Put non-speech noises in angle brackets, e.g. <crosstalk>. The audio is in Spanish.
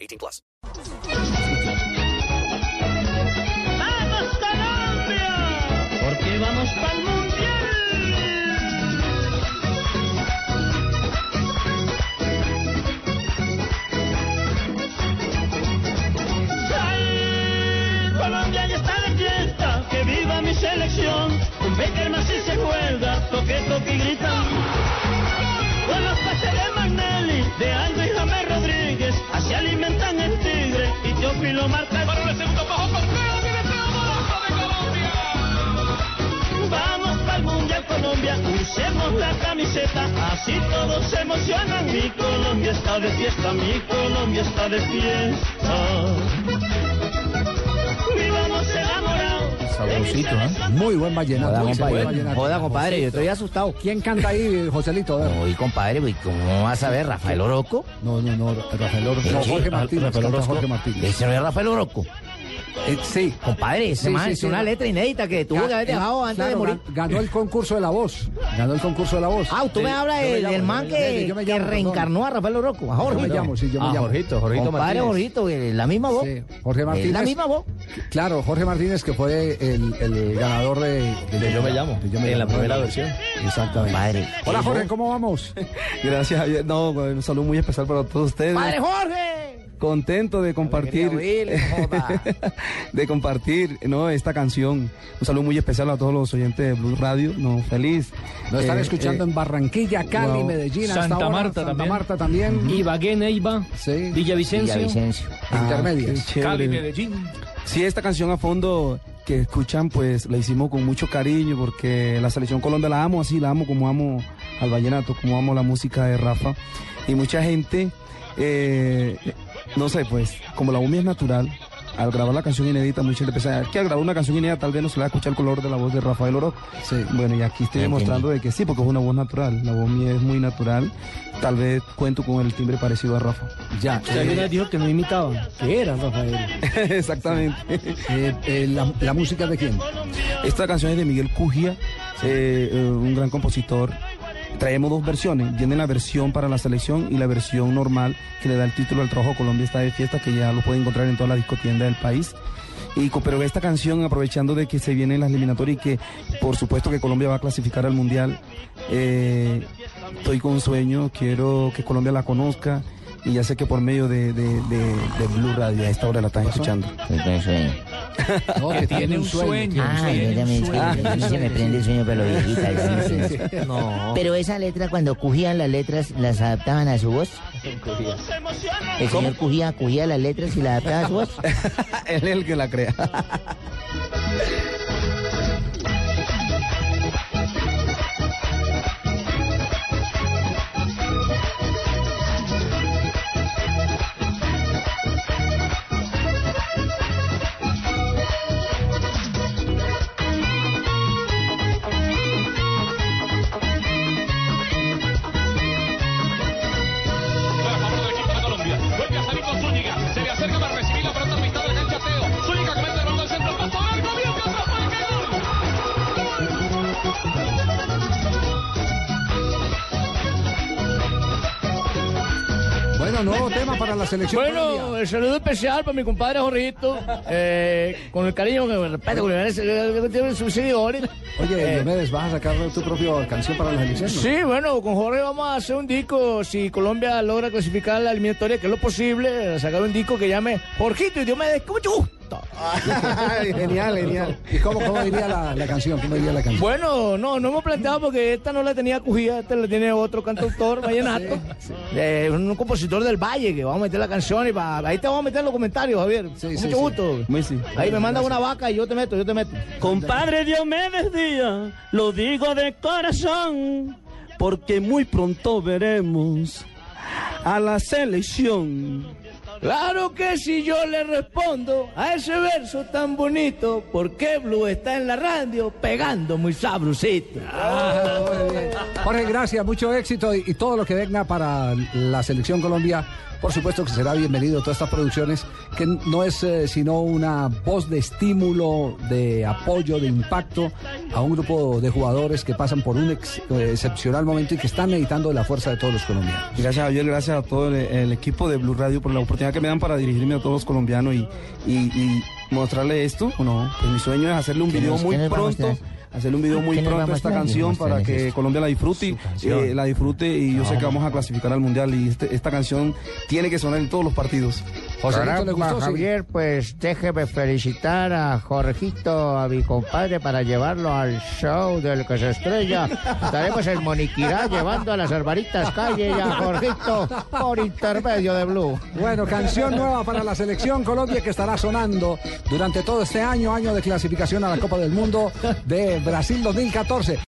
18 plus. Teófilo marca. Para el segundo bajo corteo, viene Teodoro de Colombia. Vamos para el Mundial Colombia, usemos la camiseta, así todos se emocionan. Mi Colombia está de fiesta, mi Colombia está de fiesta. Vivamos enamorados. Sabrosito, ¿eh? Muy buen vallenato. Joda, muy compadre. buen vallenato. Joda, compadre, yo estoy asustado. ¿Quién canta ahí, Joselito? A ver. Uy, compadre, uy, ¿cómo vas a ver? ¿Rafael Oroco? No, no, no, Rafael Orozco. No, Jorge Martínez. Rafael Orozco. Jorge Martínez. ¿Ese no es Rafael Oroco? Eh, sí. Compadre, ese Sí, man sí, es sí, una no. letra inédita que tuvo que haber dejado antes de claro, morir. gan- Ganó el concurso de la voz. Ganó el concurso de la voz. Ah, tú me hablas del, man que, yo me que llamo, perdón. reencarnó a Rafael Oroco, a Jorge. Yo me llamo, sí, yo me Ah, llamo. Jorgito, Jorgito Compadre Martínez. Jorgito, eh, la misma voz. Sí, Jorge Martínez. la misma voz. Claro, Jorge Martínez, que fue el, el ganador de, de Yo me llamo, de Yo me en la llamo. primera versión. Exactamente. Padre. Hola, Jorge. ¿cómo vamos? <laughs> Gracias, Javier. No, un saludo muy especial para todos ustedes. ¡Padre Jorge! Contento de compartir, Alegría, Will, joda. de compartir, no, esta canción. Un saludo muy especial a todos los oyentes de Blue Radio. No, feliz. Nos están Eh, escuchando eh, en Barranquilla, Cali, wow. Medellín, hasta Santa ahora, Marta Santa también. Marta también. Ibagué, Neiva, Sí. Villavicencio, Villavicencio. ah, Intermedias. Cali, Medellín. Sí, esta canción a fondo que escuchan, pues la hicimos con mucho cariño porque la selección Colombia la amo así, la amo como amo al vallenato, como amo la música de Rafa. Y mucha gente, eh, no sé, pues como la umia es natural, al grabar la canción inédita, mucha gente piensa que al grabar una canción inédita tal vez no se le va a escuchar el color de la voz de Rafael Oro. Sí. Bueno, y aquí estoy demostrando de que sí, porque es una voz natural, la voz mía es muy natural. Tal vez cuento con el timbre parecido a Rafa. Ya. Alguna vez dijo que no imitaba, que era Rafael. <laughs> Exactamente. Eh, eh, la, la música de quién? Esta canción es de Miguel Cugia, eh, eh, un gran compositor. Traemos dos versiones, viene la versión para la selección y la versión normal que le da el título al trabajo Colombia está de fiesta, que ya lo pueden encontrar en todas las discotiendas del país. Y, pero esta canción, aprovechando de que se vienen las eliminatorias y que por supuesto que Colombia va a clasificar al Mundial, eh, estoy con sueño, quiero que Colombia la conozca y ya sé que por medio de, de- de- de Blue Radio a esta hora la están escuchando. Estoy con sueño. <laughs> No, que tiene un sueño. Ah, yo también es que <laughs> se me prende el sueño pero viejita. sí, sí, sí. No. Pero esa letra, cuando cugían las letras, ¿las adaptaban a su voz? El señor cugía, cugía las letras y las adaptaba a su voz. <laughs> Él es el que la crea. Bueno, nuevo tema para la selección. Bueno, el saludo especial para mi compadre Jorgito, eh, con el cariño que me respeto, que me merece, que tiene sus seguidores. Oye, Eh, Diomedes, ¿vas a sacar tu propia canción para la selección? no? Sí, bueno, con Jorge vamos a hacer un disco. Si Colombia logra clasificar la eliminatoria, que es lo posible, sacar un disco que llame Jorgito y Diomedes, con mucho gusto. Genial, genial. ¿Y cómo, cómo diría la, la canción? ¿Cómo diría la canción? Bueno, no, no hemos planteado porque esta no la tenía cogida, esta la tiene otro cantautor, <laughs> vallenato, eh, un compositor del Valle, que vamos a meter la canción y pa- ahí te vamos a meter en los comentarios, Javier. Sí, Con sí, mucho sí. gusto. Muy sí. Ahí me manda una vaca y yo te meto, yo te meto. Compadre Diomedes Díaz, lo digo de corazón, porque muy pronto veremos a la selección Claro que si yo le respondo a ese verso tan bonito, ¿por qué Blue está en la radio pegando muy sabrosito? Ah, muy bien. Jorge, gracias, mucho éxito y, y todo lo que venga para la selección Colombia. Por supuesto que será bienvenido todas estas producciones, que no es eh, sino una voz de estímulo, de apoyo, de impacto a un grupo de jugadores que pasan por un ex- eh, excepcional momento y que están necesitando de la fuerza de todos los colombianos. Gracias Javier, gracias a todo el, el equipo de Blue Radio por la oportunidad que me dan para dirigirme a todos los colombianos y, y, y mostrarle esto. Bueno, pues mi sueño es hacerle un ¿Qué video muy pronto. Hacerle un video muy ¿Qué nos va a pronto a esta canción para que. Colombia la disfrute, eh, la disfrute y yo sé que vamos a clasificar al mundial y este- esta canción tiene que sonar en todos los partidos. Joselito, ¿le gustó? Sí. Javier, pues déjeme felicitar a Jorgito, a mi compadre, para llevarlo al show del que se estrella. Estaremos en Moniquirá llevando a las Albaritas Calle y a Jorgito por intermedio de Blue. Bueno, canción nueva para la selección Colombia que estará sonando durante todo este año, año de clasificación a la Copa del Mundo de Brasil 2014.